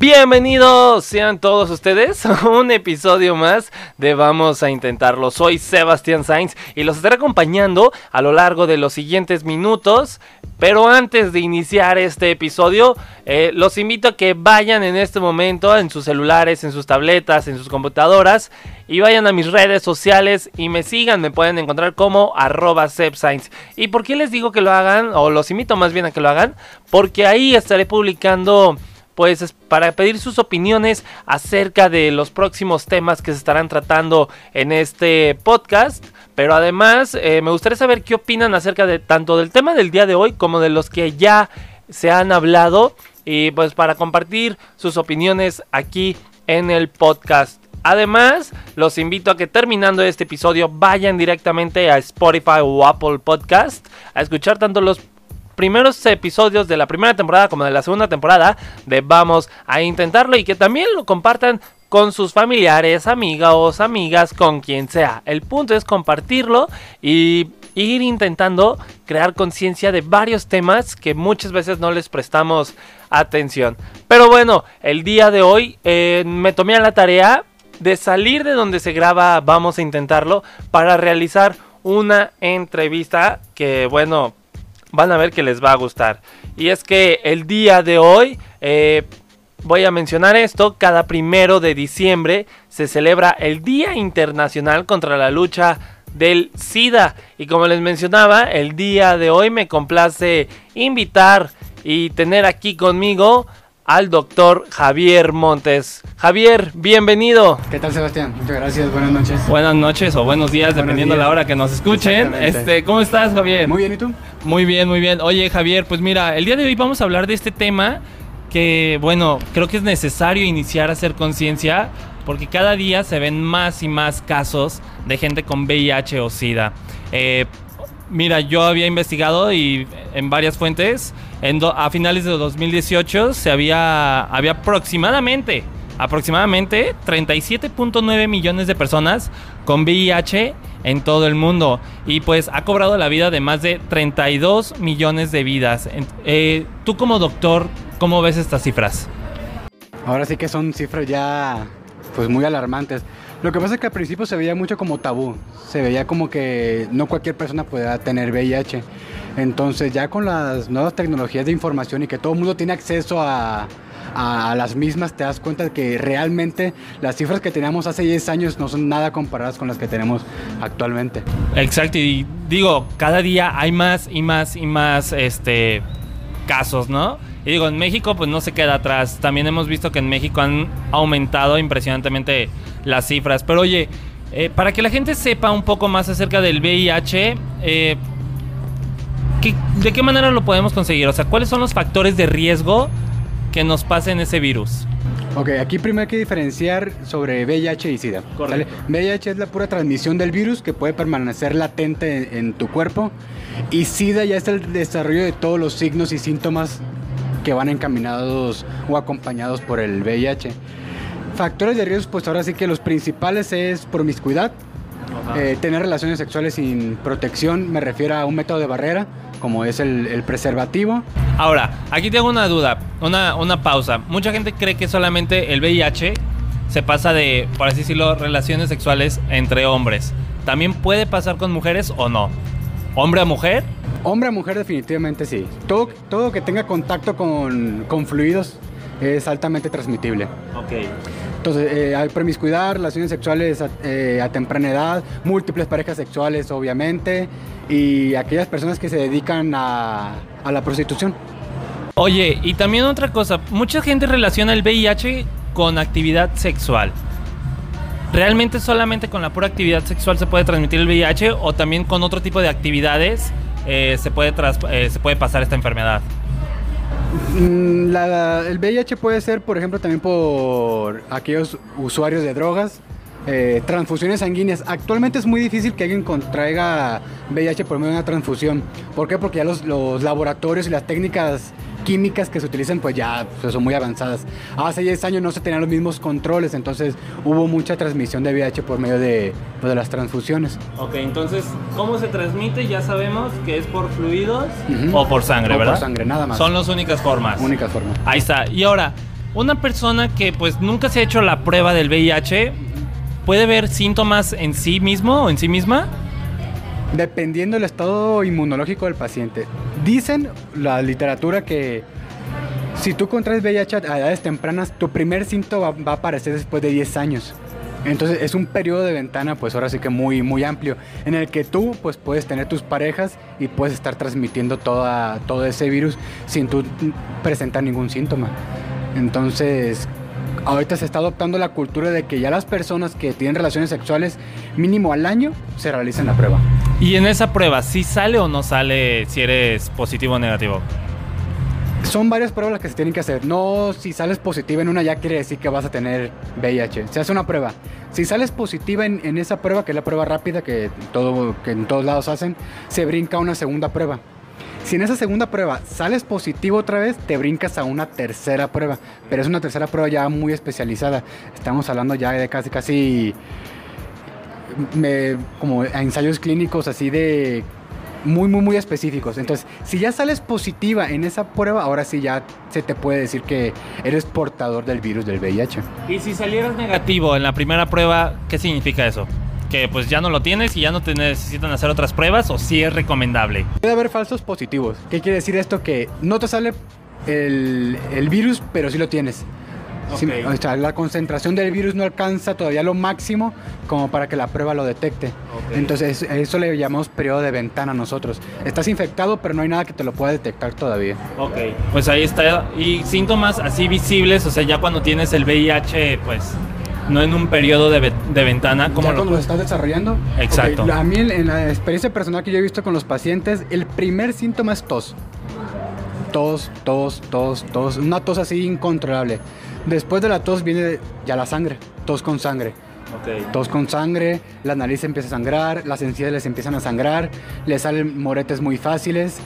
Bienvenidos sean todos ustedes a un episodio más de Vamos a Intentarlo. Soy Sebastián Sainz y los estaré acompañando a lo largo de los siguientes minutos. Pero antes de iniciar este episodio, eh, los invito a que vayan en este momento en sus celulares, en sus tabletas, en sus computadoras y vayan a mis redes sociales y me sigan. Me pueden encontrar como arroba ¿Y por qué les digo que lo hagan? O los invito más bien a que lo hagan. Porque ahí estaré publicando pues para pedir sus opiniones acerca de los próximos temas que se estarán tratando en este podcast. Pero además eh, me gustaría saber qué opinan acerca de tanto del tema del día de hoy como de los que ya se han hablado. Y pues para compartir sus opiniones aquí en el podcast. Además, los invito a que terminando este episodio vayan directamente a Spotify o Apple Podcast a escuchar tanto los primeros episodios de la primera temporada como de la segunda temporada de Vamos a Intentarlo y que también lo compartan con sus familiares, amigos, amigas, con quien sea. El punto es compartirlo y ir intentando crear conciencia de varios temas que muchas veces no les prestamos atención. Pero bueno, el día de hoy eh, me tomé a la tarea de salir de donde se graba Vamos a Intentarlo para realizar una entrevista que bueno van a ver que les va a gustar. Y es que el día de hoy, eh, voy a mencionar esto, cada primero de diciembre se celebra el Día Internacional contra la Lucha del SIDA. Y como les mencionaba, el día de hoy me complace invitar y tener aquí conmigo al doctor Javier Montes. Javier, bienvenido. ¿Qué tal, Sebastián? Muchas gracias, buenas noches. Buenas noches o buenos días, dependiendo de la hora que nos escuchen. Este, ¿Cómo estás, Javier? Muy bien, ¿y tú? Muy bien, muy bien. Oye, Javier, pues mira, el día de hoy vamos a hablar de este tema que, bueno, creo que es necesario iniciar a hacer conciencia porque cada día se ven más y más casos de gente con VIH o SIDA. Eh, Mira, yo había investigado y en varias fuentes, a finales de 2018 se había, había aproximadamente, aproximadamente 37.9 millones de personas con VIH en todo el mundo y pues ha cobrado la vida de más de 32 millones de vidas. Eh, Tú como doctor, ¿cómo ves estas cifras? Ahora sí que son cifras ya pues muy alarmantes. Lo que pasa es que al principio se veía mucho como tabú, se veía como que no cualquier persona podía tener VIH. Entonces ya con las nuevas tecnologías de información y que todo el mundo tiene acceso a, las mismas, te das cuenta que realmente las cifras que teníamos hace 10 años no son nada comparadas con las que tenemos actualmente. Exacto, y digo, cada día hay más y más y más este, casos, ¿no? Y digo, en México pues no se queda atrás. También hemos visto que en México han aumentado impresionantemente las cifras. Pero oye, eh, para que la gente sepa un poco más acerca del VIH, eh, ¿de qué manera lo podemos conseguir? O sea, ¿cuáles son los factores de riesgo que nos pasen ese virus? Ok, aquí primero hay que diferenciar sobre VIH y SIDA. VIH es la pura transmisión del virus que puede permanecer latente en, tu cuerpo y SIDA ya es el desarrollo de todos los signos y síntomas que van encaminados o acompañados por el VIH. Factores de riesgo, pues ahora sí que los principales es promiscuidad, eh, tener relaciones sexuales sin protección, me refiero a un método de barrera, como es el, preservativo. Ahora, aquí tengo una duda, una, una pausa. Mucha gente cree que solamente el VIH se pasa de, por así decirlo, relaciones sexuales entre hombres. ¿También puede pasar con mujeres o no? ¿Hombre a mujer? Hombre a mujer definitivamente sí. Todo, todo que tenga contacto con, con fluidos es altamente transmitible. Ok. Entonces, eh, hay promiscuidad, relaciones sexuales eh, a, temprana edad, múltiples parejas sexuales, obviamente, y aquellas personas que se dedican a, a la prostitución. Oye, y también otra cosa, mucha gente relaciona el VIH con actividad sexual. ¿Realmente solamente con la pura actividad sexual se puede transmitir el VIH o también con otro tipo de actividades eh, se, puede se puede pasar esta enfermedad? Mm, el VIH puede ser, por ejemplo, también por aquellos usuarios de drogas, eh, transfusiones sanguíneas. Actualmente es muy difícil que alguien contraiga VIH por medio de una transfusión. ¿Por qué? Porque ya los laboratorios y las técnicas químicas que se utilizan pues ya pues, son muy avanzadas. Hace 10 años no se tenían los mismos controles, entonces hubo mucha transmisión de VIH por medio de, pues, de las transfusiones. Ok, entonces, ¿cómo se transmite? Ya sabemos que es por fluidos o por sangre, ¿verdad? Por sangre, nada más. Son las únicas formas. Únicas formas. Ahí está. Y ahora, una persona que pues nunca se ha hecho la prueba del VIH puede ver síntomas en sí mismo o en sí misma. Dependiendo del estado inmunológico del paciente. Dicen la literatura que si tú contraes VIH a edades tempranas, tu primer síntoma va a aparecer después de 10 años. Entonces es un periodo de ventana, pues ahora sí que muy, muy amplio, en el que tú pues puedes tener tus parejas y puedes estar transmitiendo toda, todo ese virus sin tú presentar ningún síntoma. Entonces, ahorita se está adoptando la cultura de que ya las personas que tienen relaciones sexuales mínimo al año se realicen la prueba. Y en esa prueba, ¿sí sale o no sale si eres positivo o negativo? Son varias pruebas las que se tienen que hacer. No, si sales positiva en una ya quiere decir que vas a tener VIH. Se hace una prueba. Si sales positiva en, esa prueba, que es la prueba rápida que, todo, que en todos lados hacen, se brinca una segunda prueba. Si en esa segunda prueba sales positivo otra vez, te brincas a una tercera prueba. Pero es una tercera prueba ya muy especializada. Estamos hablando ya de casi, casi me, como ensayos clínicos así de muy, muy, muy específicos. Entonces, si ya sales positiva en esa prueba, ahora sí ya se te puede decir que eres portador del virus del VIH. Y si salieras negativo en la primera prueba, ¿qué significa eso? Que pues ya no lo tienes y ya no te necesitan hacer otras pruebas o si es recomendable. Puede haber falsos positivos. ¿Qué quiere decir esto? Que no te sale el, el virus, pero sí lo tienes la concentración del virus no alcanza todavía lo máximo como para que la prueba lo detecte. Entonces, eso le llamamos periodo de ventana nosotros. Estás infectado, pero no hay nada que te lo pueda detectar todavía. Ok, pues ahí está. Y síntomas así visibles, o sea, ya cuando tienes el VIH, pues no en un periodo de, ventana como cuando lo estás desarrollando exacto a mí en la experiencia personal que yo he visto con los pacientes el primer síntoma es tos tos tos tos tos una tos así incontrolable Después de la tos viene ya la sangre, tos con sangre. Tos con sangre, la nariz empieza a sangrar, las encías les empiezan a sangrar, les salen moretes muy fáciles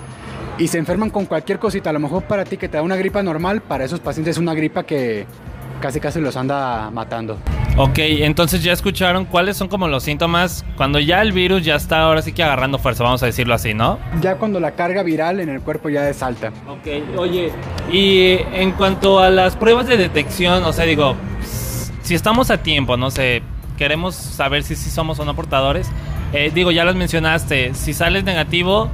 y se enferman con cualquier cosita. A lo mejor para ti que te da una gripa normal, para esos pacientes es una gripa que casi casi los anda matando. Ok, entonces ya escucharon cuáles son como los síntomas cuando ya el virus ya está ahora sí que agarrando fuerza, vamos a decirlo así, ¿no? Ya cuando la carga viral en el cuerpo ya es alta. Ok, oye, y en cuanto a las pruebas de detección, o sea, digo, si estamos a tiempo, no sé, queremos saber si sí somos o no portadores, eh, digo, ya las mencionaste, si sales negativo,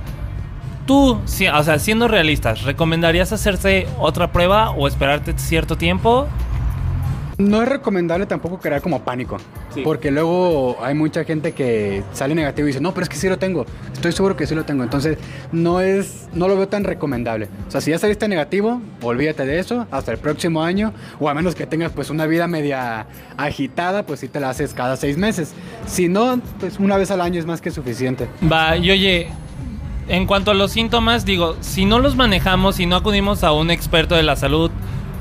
tú, o sea, siendo realistas, ¿recomendarías hacerse otra prueba o esperarte cierto tiempo? No es recomendable tampoco crear como pánico. Porque luego hay mucha gente que sale negativo y dice, no, pero es que sí lo tengo. Estoy seguro que sí lo tengo. Entonces, no es, no lo veo tan recomendable. O sea, si ya saliste negativo, olvídate de eso hasta el próximo año. O a menos que tengas pues una vida media agitada, pues sí te la haces cada seis meses. Si no, pues una vez al año es más que suficiente. Va, y oye, en cuanto a los síntomas, digo, si no los manejamos, si no acudimos a un experto de la salud,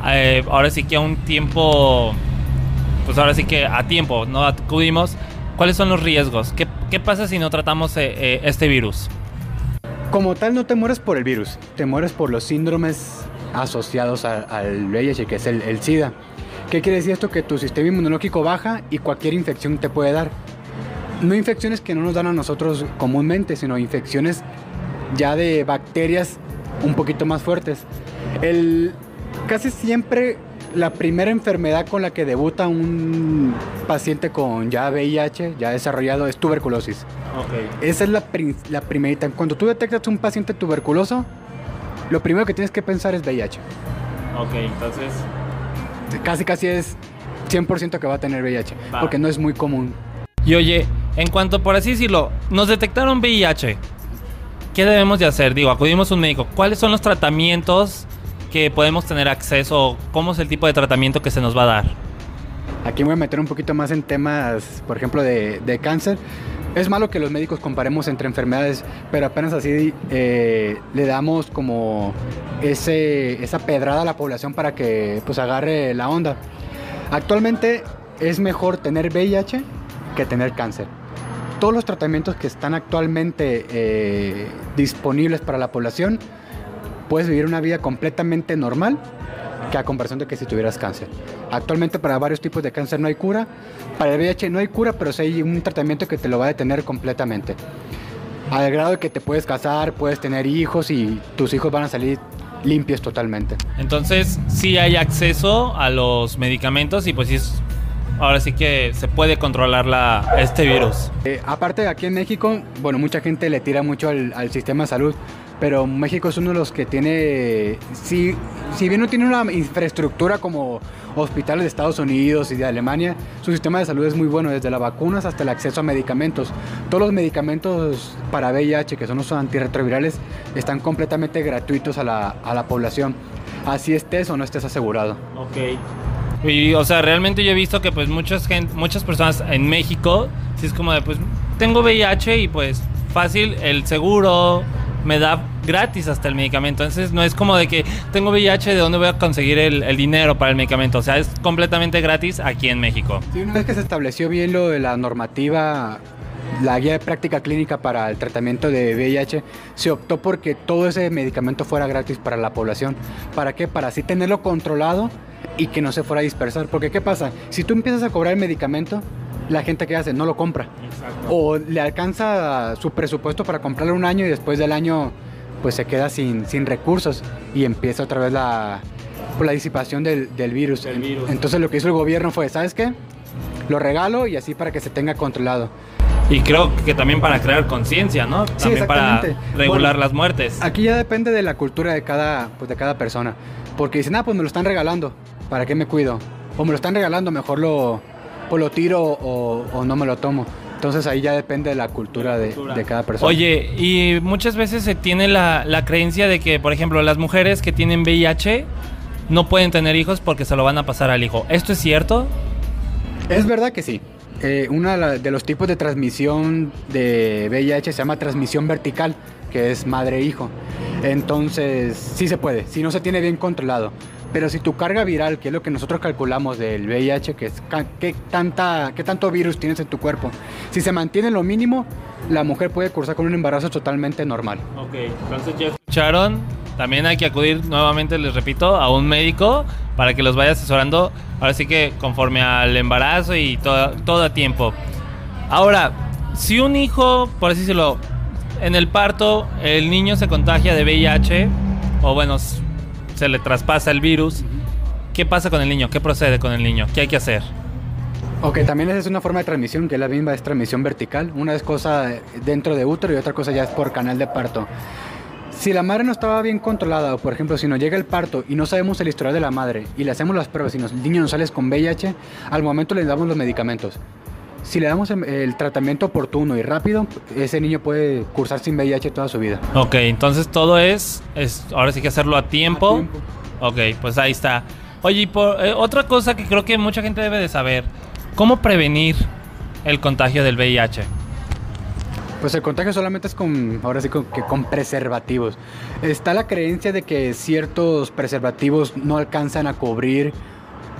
eh, ahora sí que a un tiempo, pues ahora sí que a tiempo no acudimos, ¿cuáles son los riesgos? ¿Qué, qué pasa si no tratamos eh, eh, este virus? Como tal, no te mueres por el virus, te mueres por los síndromes asociados al VIH, que es el, el SIDA. ¿Qué quiere decir esto? Que tu sistema inmunológico baja y cualquier infección te puede dar. No infecciones que no nos dan a nosotros comúnmente, sino infecciones ya de bacterias un poquito más fuertes. El, casi siempre la primera enfermedad con la que debuta un paciente con ya VIH, ya desarrollado, es tuberculosis. Esa es la, la primerita. Cuando tú detectas un paciente tuberculoso, lo primero que tienes que pensar es VIH. Ok, entonces... Casi, casi es 100% que va a tener VIH, porque no es muy común. Y oye, en cuanto, por así decirlo, nos detectaron VIH, ¿qué debemos de hacer? Digo, acudimos a un médico. ¿Cuáles son los tratamientos que podemos tener acceso? ¿Cómo es el tipo de tratamiento que se nos va a dar? Aquí voy a meter un poquito más en temas, por ejemplo, de, cáncer. Es malo que los médicos comparemos entre enfermedades, pero apenas así eh, le damos como esa pedrada a la población para que pues agarre la onda. Actualmente es mejor tener VIH que tener cáncer. Todos los tratamientos que están actualmente eh, disponibles para la población puedes vivir una vida completamente normal que a comparación de que si tuvieras cáncer. Actualmente para varios tipos de cáncer no hay cura, para el VIH no hay cura, pero sí hay un tratamiento que te lo va a detener completamente. Al grado de que te puedes casar, puedes tener hijos y tus hijos van a salir limpios totalmente. Entonces, sí hay acceso a los medicamentos y pues es ahora sí que se puede controlar la, este virus. Eh, aparte, aquí en México, bueno, mucha gente le tira mucho al, al, sistema de salud, pero México es uno de los que tiene, si, si bien no tiene una infraestructura como hospitales de Estados Unidos y de Alemania, su sistema de salud es muy bueno, desde las vacunas hasta el acceso a medicamentos. Todos los medicamentos para VIH, que son los antirretrovirales, están completamente gratuitos a la, a la población. Así estés o no estés asegurado. Ok. Y, o sea, realmente yo he visto que pues muchas, gente, muchas personas en México, si es como de, pues, tengo VIH y pues fácil, el seguro me da gratis hasta el medicamento. Entonces no es como de que tengo VIH, ¿de dónde voy a conseguir el, dinero para el medicamento? O sea, es completamente gratis aquí en México. Una vez que se estableció bien lo de la normativa, la guía de práctica clínica para el tratamiento de VIH, se optó porque todo ese medicamento fuera gratis para la población. ¿Para qué? Para así tenerlo controlado y que no se fuera a dispersar. Porque ¿qué pasa? Si tú empiezas a cobrar el medicamento, la gente que hace no lo compra. Exacto. O le alcanza su presupuesto para comprarlo un año y después del año pues se queda sin, sin recursos y empieza otra vez la, pues, la disipación del, del, virus. del, virus. Entonces lo que hizo el gobierno fue, ¿sabes qué? Lo regalo y así para que se tenga controlado. Y creo que también para crear conciencia, ¿no? También sí, para regular bueno, las muertes. Aquí ya depende de la cultura de cada, pues de cada persona. Porque dicen, ah, pues me lo están regalando. ¿Para qué me cuido? O me lo están regalando, mejor lo, pues lo tiro o, o no me lo tomo. Entonces ahí ya depende de la cultura, de, de, cada persona. Oye, y muchas veces se tiene la, la, creencia de que, por ejemplo, las mujeres que tienen VIH no pueden tener hijos porque se lo van a pasar al hijo. ¿Esto es cierto? Es verdad que sí. Eh, uno de los tipos de transmisión de VIH se llama transmisión vertical, que es madre-hijo. Entonces, sí se puede, si no se tiene bien controlado. Pero si tu carga viral, que es lo que nosotros calculamos del VIH, que es qué, tanta, qué tanto virus tienes en tu cuerpo, si se mantiene lo mínimo, la mujer puede cursar con un embarazo totalmente normal. Ok, entonces ya escucharon. También hay que acudir nuevamente, les repito, a un médico para que los vaya asesorando. Ahora sí que conforme al embarazo y todo, todo a tiempo. Ahora, si un hijo, por así decirlo, en el parto el niño se contagia de VIH, o bueno, se le traspasa el virus, ¿qué pasa con el niño? ¿Qué procede con el niño? ¿Qué hay que hacer? Ok, también esa es una forma de transmisión, que la misma es transmisión vertical. Una es cosa dentro de útero y otra cosa ya es por canal de parto. Si la madre no estaba bien controlada, o por ejemplo, si nos llega el parto y no sabemos el historial de la madre y le hacemos las pruebas y nos, el niño nos sale con VIH, al momento le damos los medicamentos. Si le damos el, el, tratamiento oportuno y rápido, ese niño puede cursar sin VIH toda su vida. Ok, entonces todo es, es ahora sí que hacerlo a tiempo. A tiempo. Ok, pues ahí está. Oye, y por, eh, otra cosa que creo que mucha gente debe de saber, ¿cómo prevenir el contagio del VIH? Pues el contagio solamente es con, ahora sí, con, que con preservativos. Está la creencia de que ciertos preservativos no alcanzan a cubrir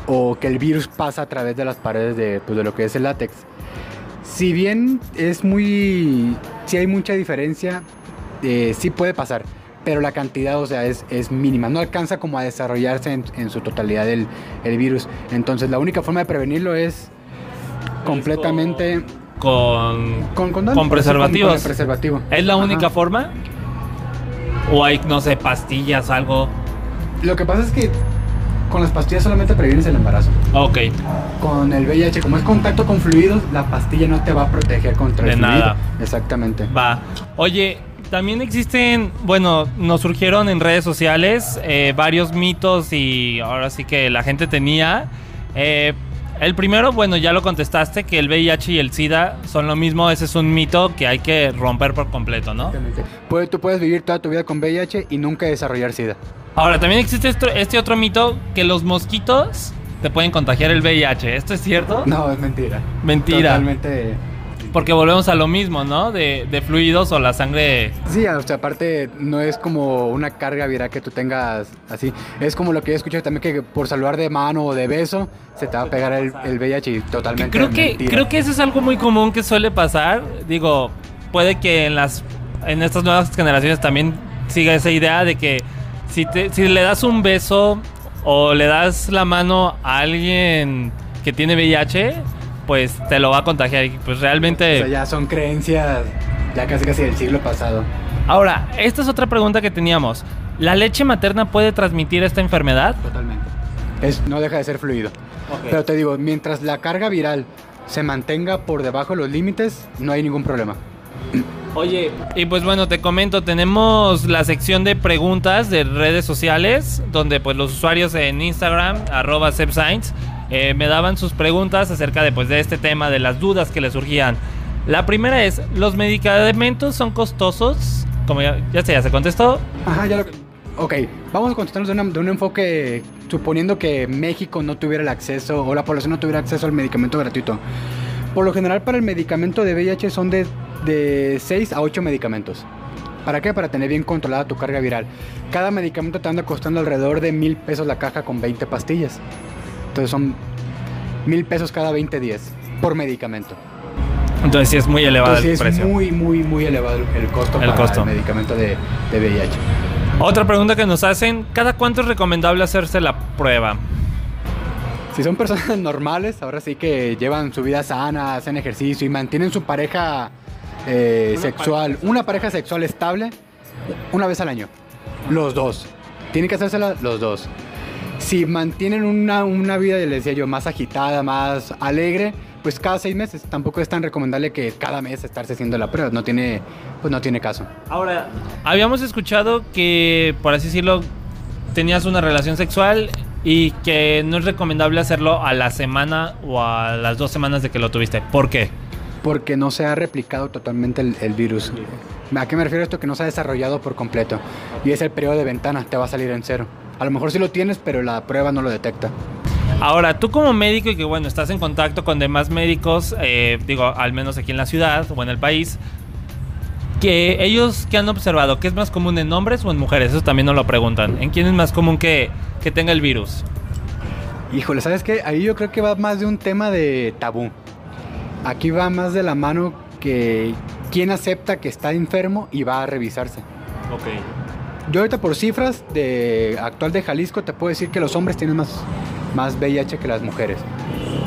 o que el virus pasa a través de las paredes de, pues, de lo que es el látex. Si bien es muy, si hay mucha diferencia, eh, sí puede pasar, pero la cantidad, o sea, es, es mínima. No alcanza como a desarrollarse en, en su totalidad el, el, virus. Entonces, la única forma de prevenirlo es completamente con, con, con, con preservativos. Con, preservativo. ¿Es la única Ajá. forma? ¿O hay, no sé, pastillas, algo? Lo que pasa es que con las pastillas solamente previenes el embarazo. Ok. Con el VIH, como es contacto con fluidos, la pastilla no te va a proteger contra de el nada. fluido. Exactamente. Va. Oye, también existen, bueno, nos surgieron en redes sociales eh, varios mitos y ahora sí que la gente tenía. Eh, el primero, bueno, ya lo contestaste, que el VIH y el SIDA son lo mismo. Ese es un mito que hay que romper por completo, ¿no? Tú puedes vivir toda tu vida con VIH y nunca desarrollar SIDA. Ahora, también existe este, otro mito que los mosquitos te pueden contagiar el VIH. ¿Esto es cierto? No, es mentira. Mentira. Totalmente. Porque volvemos a lo mismo, ¿no? De, de, fluidos o la sangre. Sí, o sea, aparte no es como una carga viral que tú tengas así. Es como lo que he escuchado también que por saludar de mano o de beso se te va a pegar el, el VIH y totalmente. Creo que, mentira. creo que eso es algo muy común que suele pasar. Digo, puede que en las en estas nuevas generaciones también siga esa idea de que si, te, si le das un beso o le das la mano a alguien que tiene VIH, pues te lo va a contagiar. Y pues realmente. O sea, ya son creencias ya casi casi del siglo pasado. Ahora, esta es otra pregunta que teníamos. ¿La leche materna puede transmitir esta enfermedad? Totalmente. Es, no deja de ser fluido. Pero te digo, mientras la carga viral se mantenga por debajo de los límites, no hay ningún problema. Oye, y pues bueno, te comento, tenemos la sección de preguntas de redes sociales, donde pues los usuarios en Instagram, arroba eh, me daban sus preguntas acerca de, pues, de este tema, de las dudas que le surgían. La primera es, ¿los medicamentos son costosos? Como ya, ya sé, ya se contestó. Ajá, ya lo... Ok, vamos a contestarnos de, de un enfoque suponiendo que México no tuviera el acceso o la población no tuviera acceso al medicamento gratuito. Por lo general para el medicamento de VIH son de, de 6 a 8 medicamentos. ¿Para qué? Para tener bien controlada tu carga viral. Cada medicamento te anda costando alrededor de mil pesos la caja con 20 pastillas. Entonces son mil pesos cada 20 días por medicamento. Entonces sí es muy elevado Entonces, el sí es precio. muy, muy, muy elevado el costo El para costo. el medicamento de, de VIH. Otra pregunta que nos hacen, ¿cada cuánto es recomendable hacerse la prueba? Si son personas normales, ahora sí que llevan su vida sana, hacen ejercicio y mantienen su pareja eh, sexual, una pareja sexual estable, una vez al año. Los dos. Tienen que hacérsela los dos. Si mantienen una, una vida, les decía yo, más agitada, más alegre, pues cada seis meses. Tampoco es tan recomendable que cada mes estarse haciendo la prueba. No tiene, pues no tiene caso. Ahora, habíamos escuchado que, por así decirlo, tenías una relación sexual y que no es recomendable hacerlo a la semana o a las dos semanas de que lo tuviste. ¿Por qué? Porque no se ha replicado totalmente el, el virus. ¿A qué me refiero esto? Que no se ha desarrollado por completo. Y es el periodo de ventana, te va a salir en cero. A lo mejor sí lo tienes, pero la prueba no lo detecta. Ahora, tú como médico y que bueno, estás en contacto con demás médicos, eh, digo, al menos aquí en la ciudad o en el país, que ellos que han observado, ¿qué es más común en hombres o en mujeres? Eso también nos lo preguntan. ¿En quién es más común que, que tenga el virus? Híjole, ¿sabes qué? Ahí yo creo que va más de un tema de tabú. Aquí va más de la mano que quién acepta que está enfermo y va a revisarse. Ok. Yo ahorita por cifras de actual de Jalisco te puedo decir que los hombres tienen más, más VIH que las mujeres.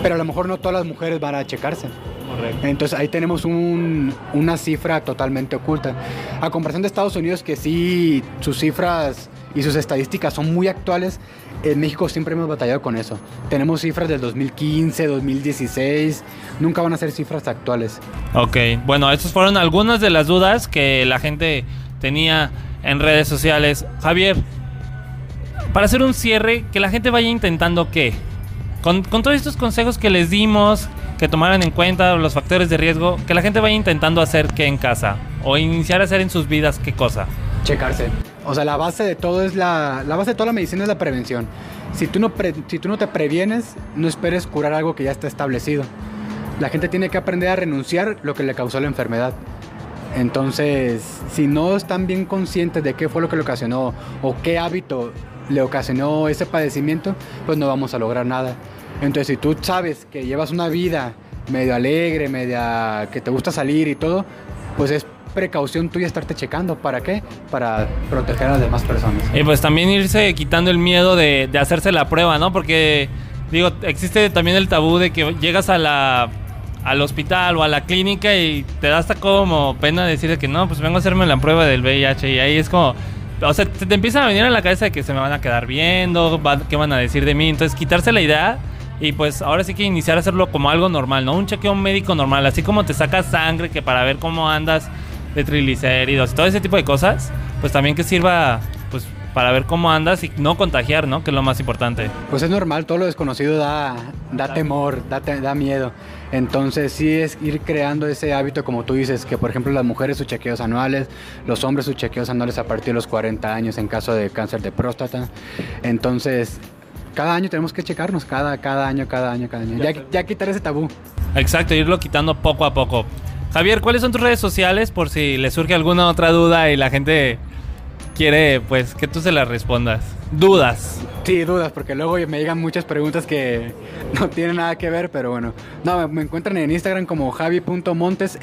Pero a lo mejor no todas las mujeres van a checarse. Correcto. Entonces ahí tenemos un- una cifra totalmente oculta. A comparación de Estados Unidos, que sí, sus cifras y sus estadísticas son muy actuales, en México siempre hemos batallado con eso. Tenemos cifras del 2015, 2016, nunca van a ser cifras actuales. Ok, bueno, estas fueron algunas de las dudas que la gente tenía en redes sociales. Javier, para hacer un cierre, que la gente vaya intentando qué? Con, con todos estos consejos que les dimos, que tomaran en cuenta los factores de riesgo, que la gente vaya intentando hacer qué en casa o iniciar a hacer en sus vidas qué cosa. Checarse. O sea, la base de todo es la, la base de toda la medicina es la prevención. Si tú, no pre- si tú no te previenes, no esperes curar algo que ya está establecido. La gente tiene que aprender a renunciar lo que le causó la enfermedad. Entonces, si no están bien conscientes de qué fue lo que le ocasionó o qué hábito le ocasionó ese padecimiento, pues no vamos a lograr nada. Entonces, si tú sabes que llevas una vida medio alegre, media que te gusta salir y todo, pues es precaución tuya estarte checando. ¿Para qué? Para proteger a las demás personas. Y pues también irse quitando el miedo de, hacerse la prueba, ¿no? Porque, digo, existe también el tabú de que llegas a la, al hospital o a la clínica y te da hasta como pena decir que no, pues vengo a hacerme la prueba del VIH y ahí es como... O sea, te, te empieza a venir a la cabeza de que se me van a quedar viendo, qué van a decir de mí. Entonces, quitarse la idea y pues ahora sí que iniciar a hacerlo como algo normal, ¿no? Un chequeo médico normal, así como te sacas sangre que para ver cómo andas de triglicéridos y todo ese tipo de cosas, pues también que sirva pues para ver cómo andas y no contagiar, ¿no? Que es lo más importante. Pues es normal, todo lo desconocido da, da temor, da, te- da miedo. Entonces sí es ir creando ese hábito, como tú dices, que por ejemplo las mujeres sus chequeos anuales, los hombres sus chequeos anuales a partir de los 40 años en caso de cáncer de próstata. Entonces, cada año tenemos que checarnos, cada, cada año, cada año, cada año. Ya, ya quitar ese tabú. Exacto, irlo quitando poco a poco. Javier, ¿cuáles son tus redes sociales por si le surge alguna otra duda y la gente quiere pues que tú se las respondas? Dudas. Sí, dudas, porque luego me llegan muchas preguntas que no tienen nada que ver, pero bueno. No, me- me encuentran en Instagram como javi.montesst.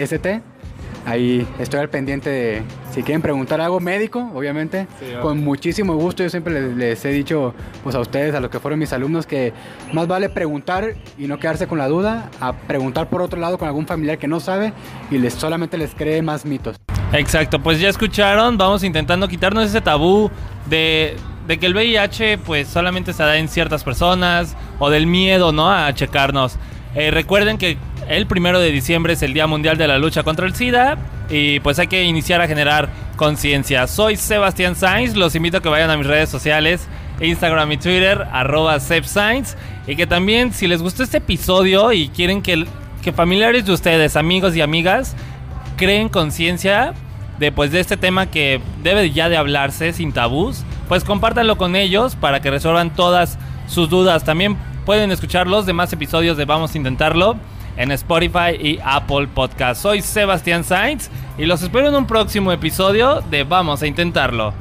Ahí estoy al pendiente de si quieren preguntar algo médico, obviamente, Sí, con muchísimo gusto. Yo siempre les, les he dicho pues a ustedes, a los que fueron mis alumnos, que más vale preguntar y no quedarse con la duda, a preguntar por otro lado con algún familiar que no sabe y les solamente les cree más mitos. Exacto, pues ya escucharon, vamos intentando quitarnos ese tabú de, de que el VIH pues solamente se da en ciertas personas o del miedo, ¿no? A checarnos. Eh, recuerden que el primero de diciembre es el Día Mundial de la Lucha contra el SIDA y pues hay que iniciar a generar conciencia. Soy Sebastián Sainz, los invito a que vayan a mis redes sociales, Instagram y Twitter, arroba y que también si les gustó este episodio y quieren que, que familiares de ustedes, amigos y amigas, creen conciencia de, pues, de este tema que debe ya de hablarse sin tabús, pues compártanlo con ellos para que resuelvan todas sus dudas. También pueden escuchar los demás episodios de Vamos a Intentarlo en Spotify y Apple Podcast. Soy Sebastián Sainz y los espero en un próximo episodio de Vamos a Intentarlo.